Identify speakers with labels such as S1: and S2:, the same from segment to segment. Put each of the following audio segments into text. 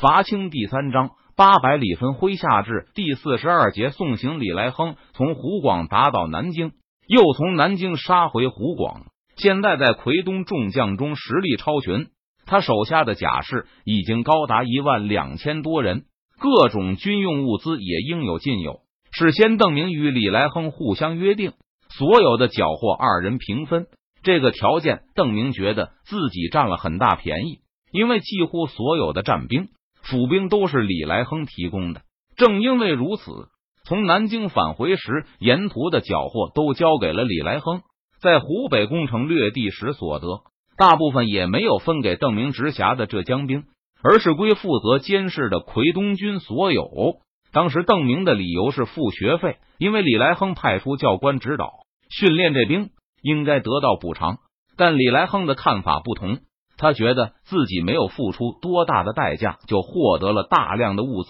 S1: 伐清第三章八百里分麾下炙第四十二节送行李来亨从湖广打倒南京，又从南京杀回湖广，现在在奎东众将中实力超群。他手下的甲士已经高达一万两千多人，各种军用物资也应有尽有。事先，邓明与李来亨互相约定，所有的缴获二人平分。这个条件，邓明觉得自己占了很大便宜，因为几乎所有的战兵。府兵都是李来亨提供的，正因为如此，从南京返回时，沿途的缴获都交给了李来亨。在湖北攻城略地时所得，大部分也没有分给邓明直辖的浙江兵，而是归负责监视的奎东军所有。当时邓明的理由是付学费，因为李来亨派出教官指导训练这兵，应该得到补偿。但李来亨的看法不同。他觉得自己没有付出多大的代价就获得了大量的物资，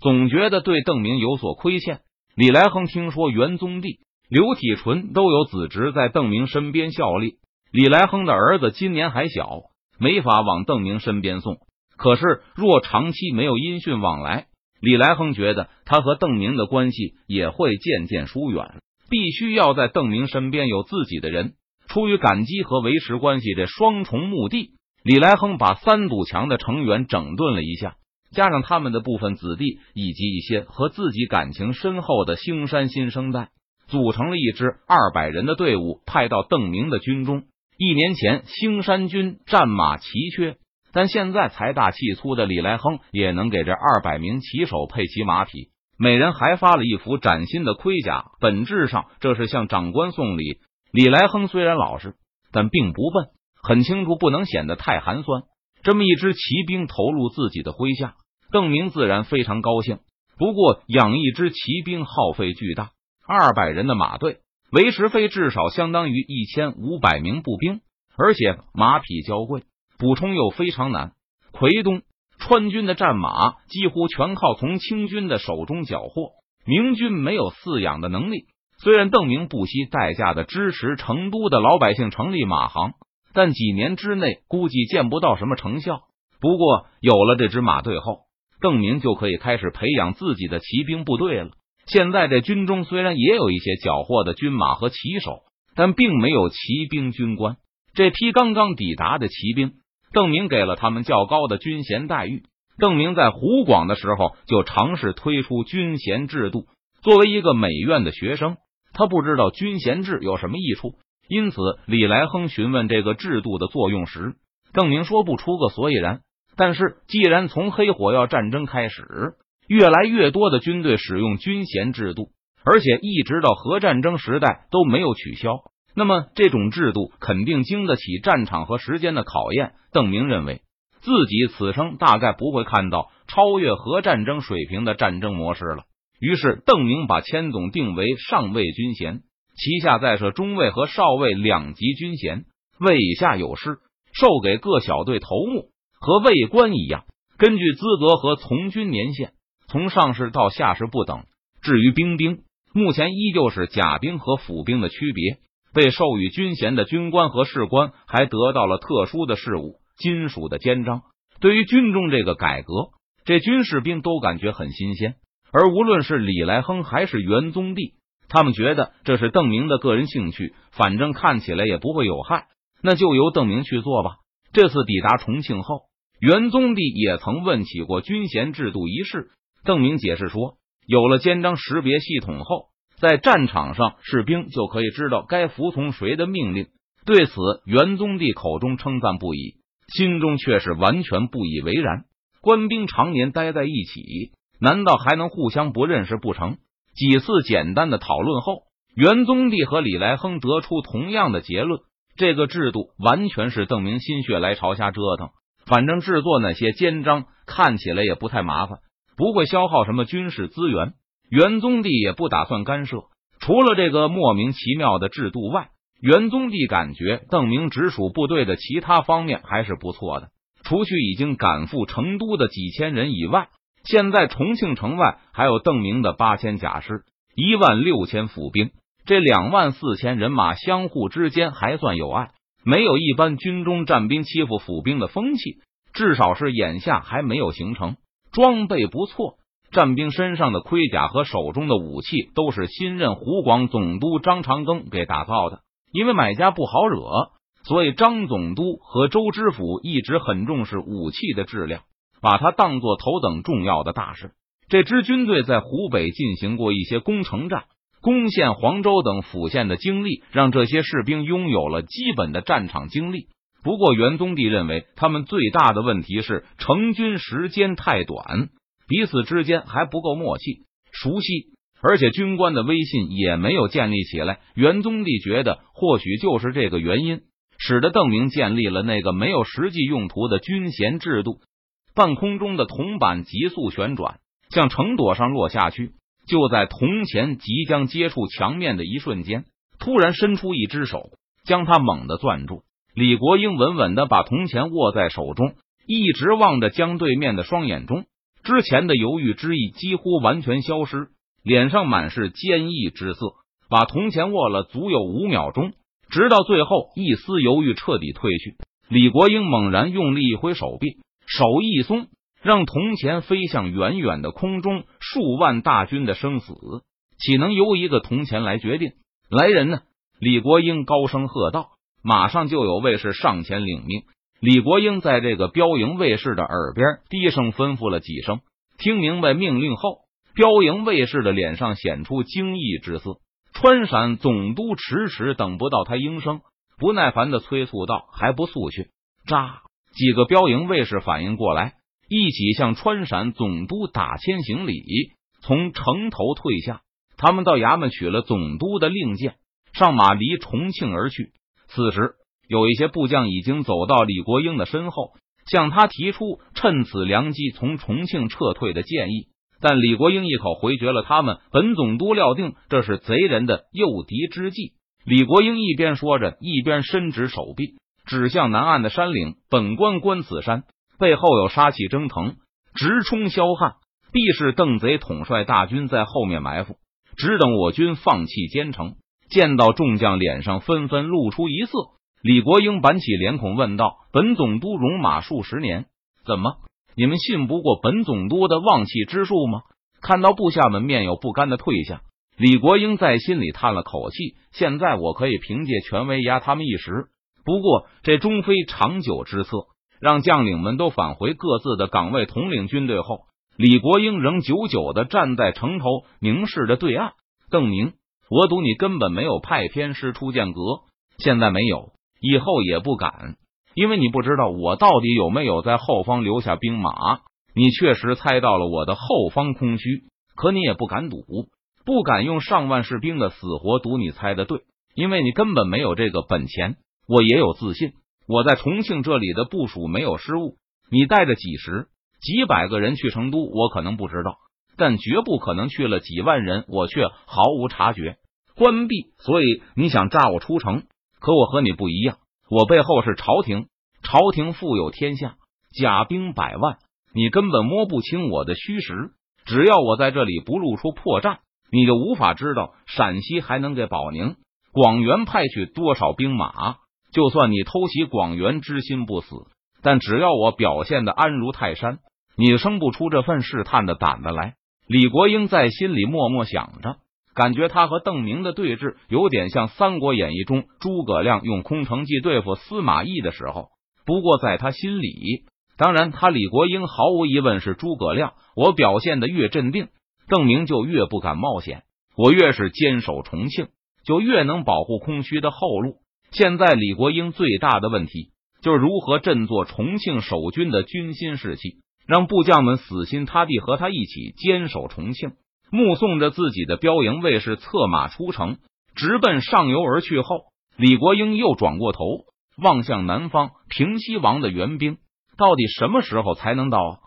S1: 总觉得对邓明有所亏欠。李来亨听说元宗帝、刘体纯都有子侄在邓明身边效力，李来亨的儿子今年还小，没法往邓明身边送。可是若长期没有音讯往来，李来亨觉得他和邓明的关系也会渐渐疏远，必须要在邓明身边有自己的人。出于感激和维持关系这双重目的。李来亨把三堵墙的成员整顿了一下，加上他们的部分子弟以及一些和自己感情深厚的兴山新生代，组成了一支二百人的队伍，派到邓明的军中。一年前，兴山军战马奇缺，但现在财大气粗的李来亨也能给这二百名骑手配齐马匹，每人还发了一副崭新的盔甲。本质上，这是向长官送礼。李来亨虽然老实，但并不笨。很清楚，不能显得太寒酸。这么一支骑兵投入自己的麾下，邓明自然非常高兴。不过，养一支骑兵耗费巨大，二百人的马队维持费至少相当于一千五百名步兵，而且马匹娇贵，补充又非常难。奎东川军的战马几乎全靠从清军的手中缴获，明军没有饲养的能力。虽然邓明不惜代价的支持成都的老百姓成立马行。但几年之内估计见不到什么成效。不过有了这支马队后，邓明就可以开始培养自己的骑兵部队了。现在这军中虽然也有一些缴获的军马和骑手，但并没有骑兵军官。这批刚刚抵达的骑兵，邓明给了他们较高的军衔待遇。邓明在湖广的时候就尝试推出军衔制度。作为一个美院的学生，他不知道军衔制有什么益处。因此，李来亨询问这个制度的作用时，邓明说不出个所以然。但是，既然从黑火药战争开始，越来越多的军队使用军衔制度，而且一直到核战争时代都没有取消，那么这种制度肯定经得起战场和时间的考验。邓明认为自己此生大概不会看到超越核战争水平的战争模式了。于是，邓明把千总定为上尉军衔。旗下再设中尉和少尉两级军衔，尉以下有师，授给各小队头目，和尉官一样，根据资格和从军年限，从上士到下士不等。至于兵丁，目前依旧是甲兵和府兵的区别。被授予军衔的军官和士官还得到了特殊的事务——金属的肩章。对于军中这个改革，这军士兵都感觉很新鲜。而无论是李来亨还是元宗帝。他们觉得这是邓明的个人兴趣，反正看起来也不会有害，那就由邓明去做吧。这次抵达重庆后，元宗帝也曾问起过军衔制度一事。邓明解释说，有了肩章识别系统后，在战场上士兵就可以知道该服从谁的命令。对此，元宗帝口中称赞不已，心中却是完全不以为然。官兵常年待在一起，难道还能互相不认识不成？几次简单的讨论后，元宗帝和李来亨得出同样的结论：这个制度完全是邓明心血来潮瞎折腾。反正制作那些肩章看起来也不太麻烦，不会消耗什么军事资源。元宗帝也不打算干涉。除了这个莫名其妙的制度外，元宗帝感觉邓明直属部队的其他方面还是不错的。除去已经赶赴成都的几千人以外。现在重庆城外还有邓明的八千甲师，一万六千府兵，这两万四千人马相互之间还算有爱，没有一般军中战兵欺负府兵的风气，至少是眼下还没有形成。装备不错，战兵身上的盔甲和手中的武器都是新任湖广总督张长庚给打造的。因为买家不好惹，所以张总督和周知府一直很重视武器的质量，把它当做头等重要的大事。这支军队在湖北进行过一些攻城战，攻陷黄州等府县的经历，让这些士兵拥有了基本的战场经历。不过，元宗帝认为他们最大的问题是成军时间太短，彼此之间还不够默契、熟悉，而且军官的威信也没有建立起来。元宗帝觉得，或许就是这个原因，使得邓明建立了那个没有实际用途的军衔制度。半空中的铜板急速旋转。向城垛上落下去，就在铜钱即将接触墙面的一瞬间，突然伸出一只手，将他猛地攥住。李国英稳稳的把铜钱握在手中，一直望着江对面的双眼中，之前的犹豫之意几乎完全消失，脸上满是坚毅之色，把铜钱握了足有五秒钟，直到最后一丝犹豫彻底褪去。李国英猛然用力一挥手臂，手一松。让铜钱飞向远远的空中，数万大军的生死岂能由一个铜钱来决定？来人呢！李国英高声喝道。马上就有卫士上前领命。李国英在这个标营卫士的耳边低声吩咐了几声。听明白命令后，标营卫士的脸上显出惊异之色。川陕总督迟迟等不到他应声，不耐烦的催促道：“还不速去！”扎！几个标营卫士反应过来。一起向川陕总督打千行礼，从城头退下。他们到衙门取了总督的令箭，上马离重庆而去。此时，有一些部将已经走到李国英的身后，向他提出趁此良机从重庆撤退的建议。但李国英一口回绝了他们。本总督料定这是贼人的诱敌之计。李国英一边说着，一边伸直手臂，指向南岸的山岭。本官观此山。背后有杀气蒸腾，直冲霄汉，必是邓贼统帅大军在后面埋伏，只等我军放弃坚城。见到众将脸上纷纷露出一色，李国英板起脸孔问道：“本总督戎马数十年，怎么你们信不过本总督的望气之术吗？”看到部下们面有不甘的退下，李国英在心里叹了口气：“现在我可以凭借权威压他们一时，不过这终非长久之策。”让将领们都返回各自的岗位，统领军队后，李国英仍久久的站在城头，凝视着对岸。邓明，我赌你根本没有派天师出剑阁，现在没有，以后也不敢，因为你不知道我到底有没有在后方留下兵马。你确实猜到了我的后方空虚，可你也不敢赌，不敢用上万士兵的死活赌你猜的对，因为你根本没有这个本钱。我也有自信。我在重庆这里的部署没有失误。你带着几十、几百个人去成都，我可能不知道，但绝不可能去了几万人，我却毫无察觉。关闭，所以你想炸我出城？可我和你不一样，我背后是朝廷，朝廷富有天下，甲兵百万，你根本摸不清我的虚实。只要我在这里不露出破绽，你就无法知道陕西还能给保宁、广元派去多少兵马。就算你偷袭广元，之心不死，但只要我表现的安如泰山，你生不出这份试探的胆子来。李国英在心里默默想着，感觉他和邓明的对峙有点像《三国演义》中诸葛亮用空城计对付司马懿的时候。不过在他心里，当然他李国英毫无疑问是诸葛亮。我表现的越镇定，邓明就越不敢冒险；我越是坚守重庆，就越能保护空虚的后路。现在李国英最大的问题就是如何振作重庆守军的军心士气，让部将们死心塌地和他一起坚守重庆。目送着自己的标营卫士策马出城，直奔上游而去后，李国英又转过头望向南方平西王的援兵，到底什么时候才能到？啊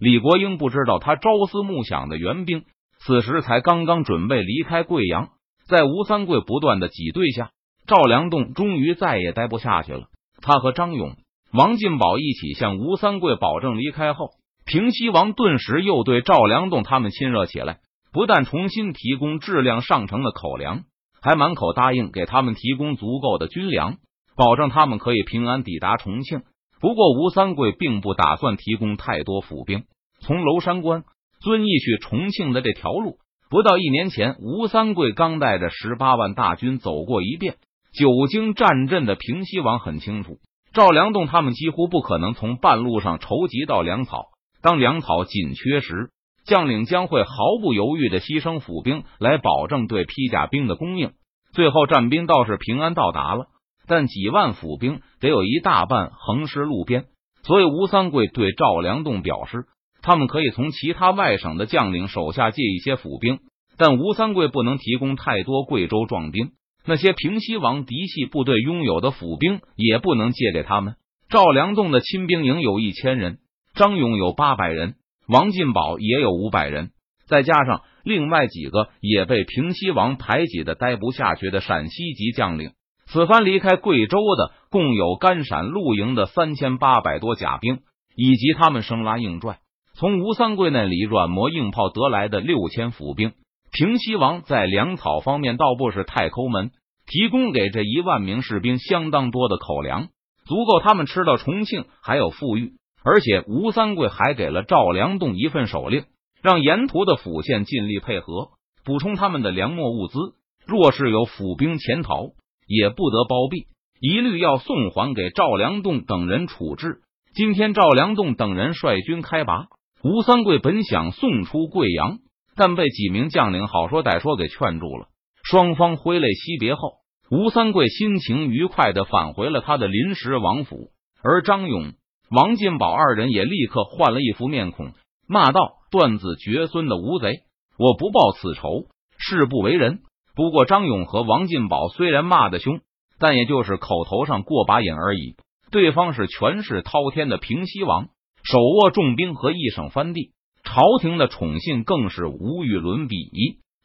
S1: 李国英不知道，他朝思暮想的援兵此时才刚刚准备离开贵阳，在吴三桂不断的挤兑下。赵良栋终于再也待不下去了。他和张勇、王进宝一起向吴三桂保证离开后，平西王顿时又对赵良栋他们亲热起来。不但重新提供质量上乘的口粮，还满口答应给他们提供足够的军粮，保证他们可以平安抵达重庆。不过，吴三桂并不打算提供太多府兵，从娄山关遵义去重庆的这条路，不到一年前，吴三桂刚带着十八万大军走过一遍。久经战阵的平西王很清楚，赵良栋他们几乎不可能从半路上筹集到粮草。当粮草紧缺时，将领将会毫不犹豫的牺牲府兵来保证对披甲兵的供应。最后战兵倒是平安到达了，但几万府兵得有一大半横尸路边。所以吴三桂对赵良栋表示，他们可以从其他外省的将领手下借一些府兵，但吴三桂不能提供太多贵州壮丁。那些平西王嫡系部队拥有的府兵也不能借给他们。赵良栋的亲兵营有一千人，张勇有八百人，王进宝也有五百人，再加上另外几个也被平西王排挤的待不下去的陕西籍将领。此番离开贵州的共有甘陕陆营的三千八百多甲兵，以及他们生拉硬拽从吴三桂那里软磨硬泡得来的六千府兵。平西王在粮草方面倒不是太抠门，提供给这一万名士兵相当多的口粮，足够他们吃到重庆还有富裕。而且吴三桂还给了赵良栋一份手令，让沿途的府县尽力配合，补充他们的粮秣物资。若是有府兵潜逃，也不得包庇，一律要送还给赵良栋等人处置。今天赵良栋等人率军开拔，吴三桂本想送出贵阳。但被几名将领好说歹说给劝住了。双方挥泪惜别后，吴三桂心情愉快的返回了他的临时王府，而张勇、王进宝二人也立刻换了一副面孔，骂道：“断子绝孙的无贼，我不报此仇，誓不为人。”不过，张勇和王进宝虽然骂得凶，但也就是口头上过把瘾而已。对方是权势滔天的平西王，手握重兵和一省藩地。朝廷的宠信更是无与伦比，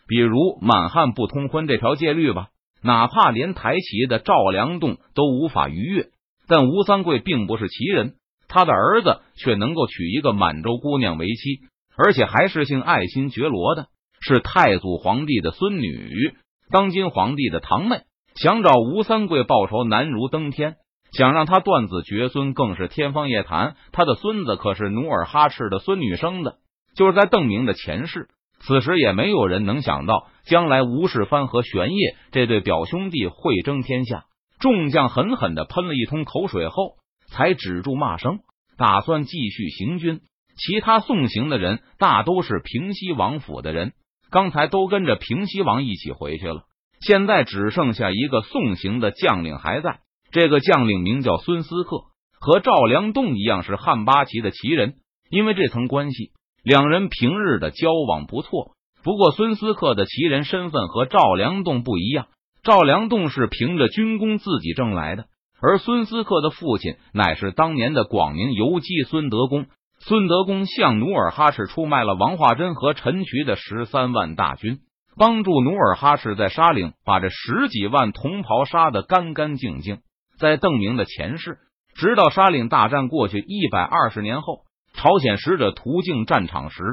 S1: 比如满汉不通婚这条戒律吧，哪怕连抬旗的赵良栋都无法逾越。但吴三桂并不是奇人，他的儿子却能够娶一个满洲姑娘为妻，而且还是姓爱新觉罗的，是太祖皇帝的孙女，当今皇帝的堂妹。想找吴三桂报仇难如登天，想让他断子绝孙更是天方夜谭。他的孙子可是努尔哈赤的孙女生的。就是在邓明的前世，此时也没有人能想到，将来吴世蕃和玄烨这对表兄弟会争天下。众将狠狠的喷了一通口水后，才止住骂声，打算继续行军。其他送行的人大都是平西王府的人，刚才都跟着平西王一起回去了。现在只剩下一个送行的将领还在，这个将领名叫孙思克，和赵良栋一样是汉八旗的旗人，因为这层关系。两人平日的交往不错，不过孙思克的旗人身份和赵良栋不一样。赵良栋是凭着军功自己挣来的，而孙思克的父亲乃是当年的广宁游击孙德公。孙德公向努尔哈赤出卖了王化贞和陈渠的十三万大军，帮助努尔哈赤在沙岭把这十几万同袍杀得干干净净。在邓明的前世，直到沙岭大战过去一百二十年后。朝鲜使者途径战场时，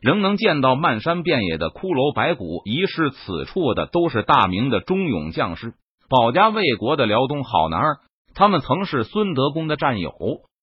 S1: 仍能见到漫山遍野的骷髅白骨。遗失此处的都是大明的忠勇将士，保家卫国的辽东好男儿。他们曾是孙德公的战友，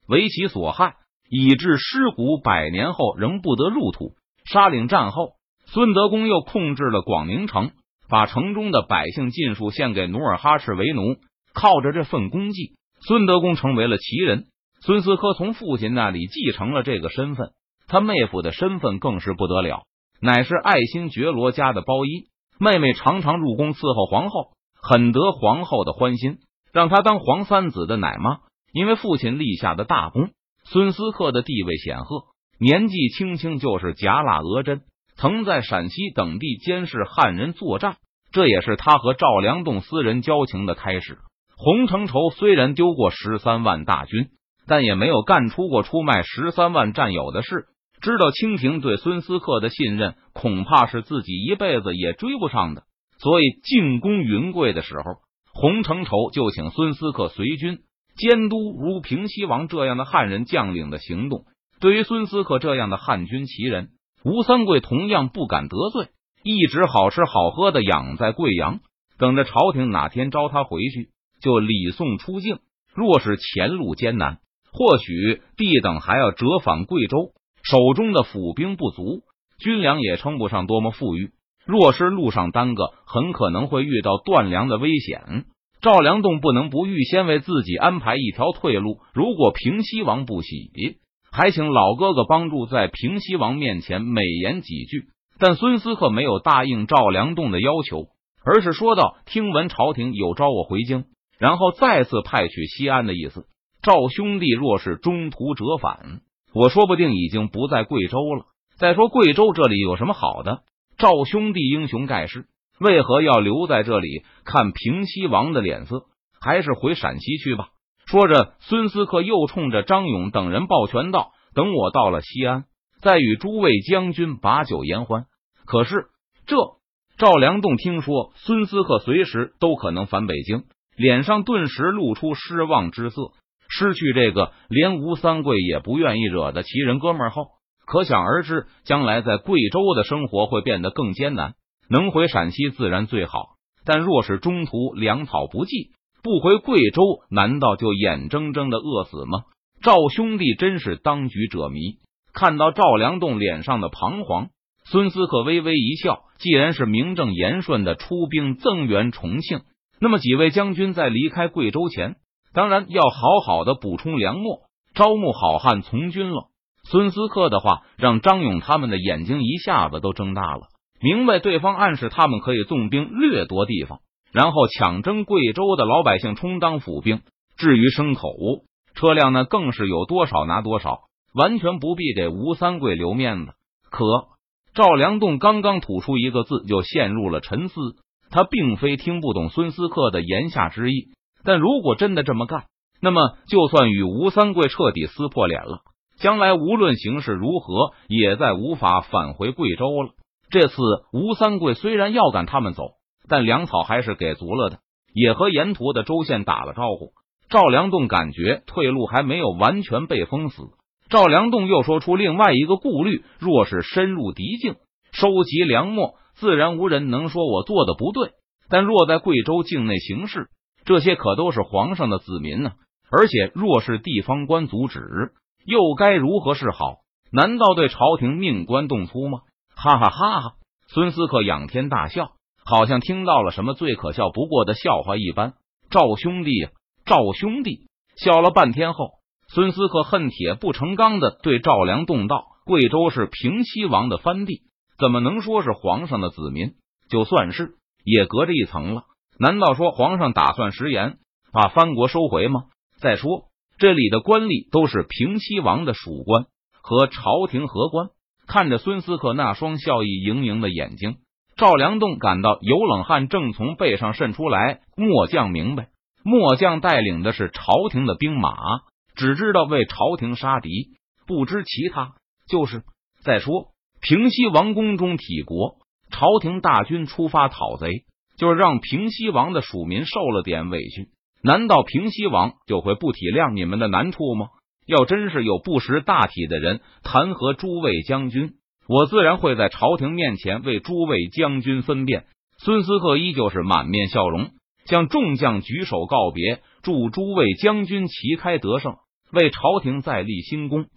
S1: 为其所害，以致尸骨百年后仍不得入土。沙岭战后，孙德公又控制了广宁城，把城中的百姓尽数献给努尔哈赤为奴。靠着这份功绩，孙德公成为了奇人。孙思科从父亲那里继承了这个身份，他妹夫的身份更是不得了，乃是爱新觉罗家的包衣。妹妹常常入宫伺候皇后，很得皇后的欢心，让他当皇三子的奶妈。因为父亲立下的大功，孙思克的地位显赫，年纪轻轻就是甲喇额真，曾在陕西等地监视汉人作战，这也是他和赵良栋私人交情的开始。洪承畴虽然丢过十三万大军。但也没有干出过出卖十三万战友的事。知道清廷对孙思克的信任，恐怕是自己一辈子也追不上的。所以进攻云贵的时候，洪承畴就请孙思克随军监督如平西王这样的汉人将领的行动。对于孙思克这样的汉军奇人，吴三桂同样不敢得罪，一直好吃好喝的养在贵阳，等着朝廷哪天招他回去，就礼送出境。若是前路艰难，或许弟等还要折返贵州，手中的府兵不足，军粮也称不上多么富裕。若是路上耽搁，很可能会遇到断粮的危险。赵良栋不能不预先为自己安排一条退路。如果平西王不喜，还请老哥哥帮助在平西王面前美言几句。但孙思克没有答应赵良栋的要求，而是说道：“听闻朝廷有召我回京，然后再次派去西安的意思。赵兄弟若是中途折返，我说不定已经不在贵州了。再说贵州这里有什么好的？”赵兄弟英雄盖世，为何要留在这里看平西王的脸色？还是回陕西去吧。说着，孙思克又冲着张勇等人抱拳道：“等我到了西安，再与诸位将军把酒言欢。”可是，这赵良栋听说孙思克随时都可能返北京，脸上顿时露出失望之色。失去这个连吴三桂也不愿意惹的奇人哥们后。可想而知，将来在贵州的生活会变得更艰难。能回陕西自然最好，但若是中途粮草不济，不回贵州，难道就眼睁睁的饿死吗？赵兄弟真是当局者迷。看到赵良栋脸上的彷徨，孙思克微微一笑。既然是名正言顺的出兵增援重庆，那么几位将军在离开贵州前，当然要好好的补充粮秣，招募好汉从军了。孙思克的话让张勇他们的眼睛一下子都睁大了，明白对方暗示他们可以纵兵掠夺地方，然后抢征贵州的老百姓充当府兵。至于牲口、车辆，呢更是有多少拿多少，完全不必给吴三桂留面子。可赵良栋刚刚吐出一个字，就陷入了沉思。他并非听不懂孙思克的言下之意，但如果真的这么干，那么就算与吴三桂彻底撕破脸了。将来无论形势如何，也再无法返回贵州了。这次吴三桂虽然要赶他们走，但粮草还是给足了的，也和沿途的州县打了招呼。赵良栋感觉退路还没有完全被封死。赵良栋又说出另外一个顾虑：若是深入敌境，收集粮秣，自然无人能说我做的不对。但若在贵州境内行事，这些可都是皇上的子民呢。而且若是地方官阻止，又该如何是好？难道对朝廷命官动粗吗？哈哈哈哈！孙思克仰天大笑，好像听到了什么最可笑不过的笑话一般。赵兄弟，赵兄弟！笑了半天后，孙思克恨铁不成钢的对赵良栋道：“贵州是平西王的藩地，怎么能说是皇上的子民？就算是，也隔着一层了。难道说皇上打算食言，把藩国收回吗？再说。”这里的官吏都是平西王的属官和朝廷和官。看着孙思克那双笑意盈盈的眼睛，赵良栋感到有冷汗正从背上渗出来。末将明白，末将带领的是朝廷的兵马，只知道为朝廷杀敌，不知其他。就是再说，平西王宫中体国，朝廷大军出发讨贼，就是让平西王的属民受了点委屈。难道平西王就会不体谅你们的难处吗？要真是有不识大体的人弹劾诸位将军，我自然会在朝廷面前为诸位将军分辨。孙思克依旧是满面笑容，向众将举手告别，祝诸位将军旗开得胜，为朝廷再立新功。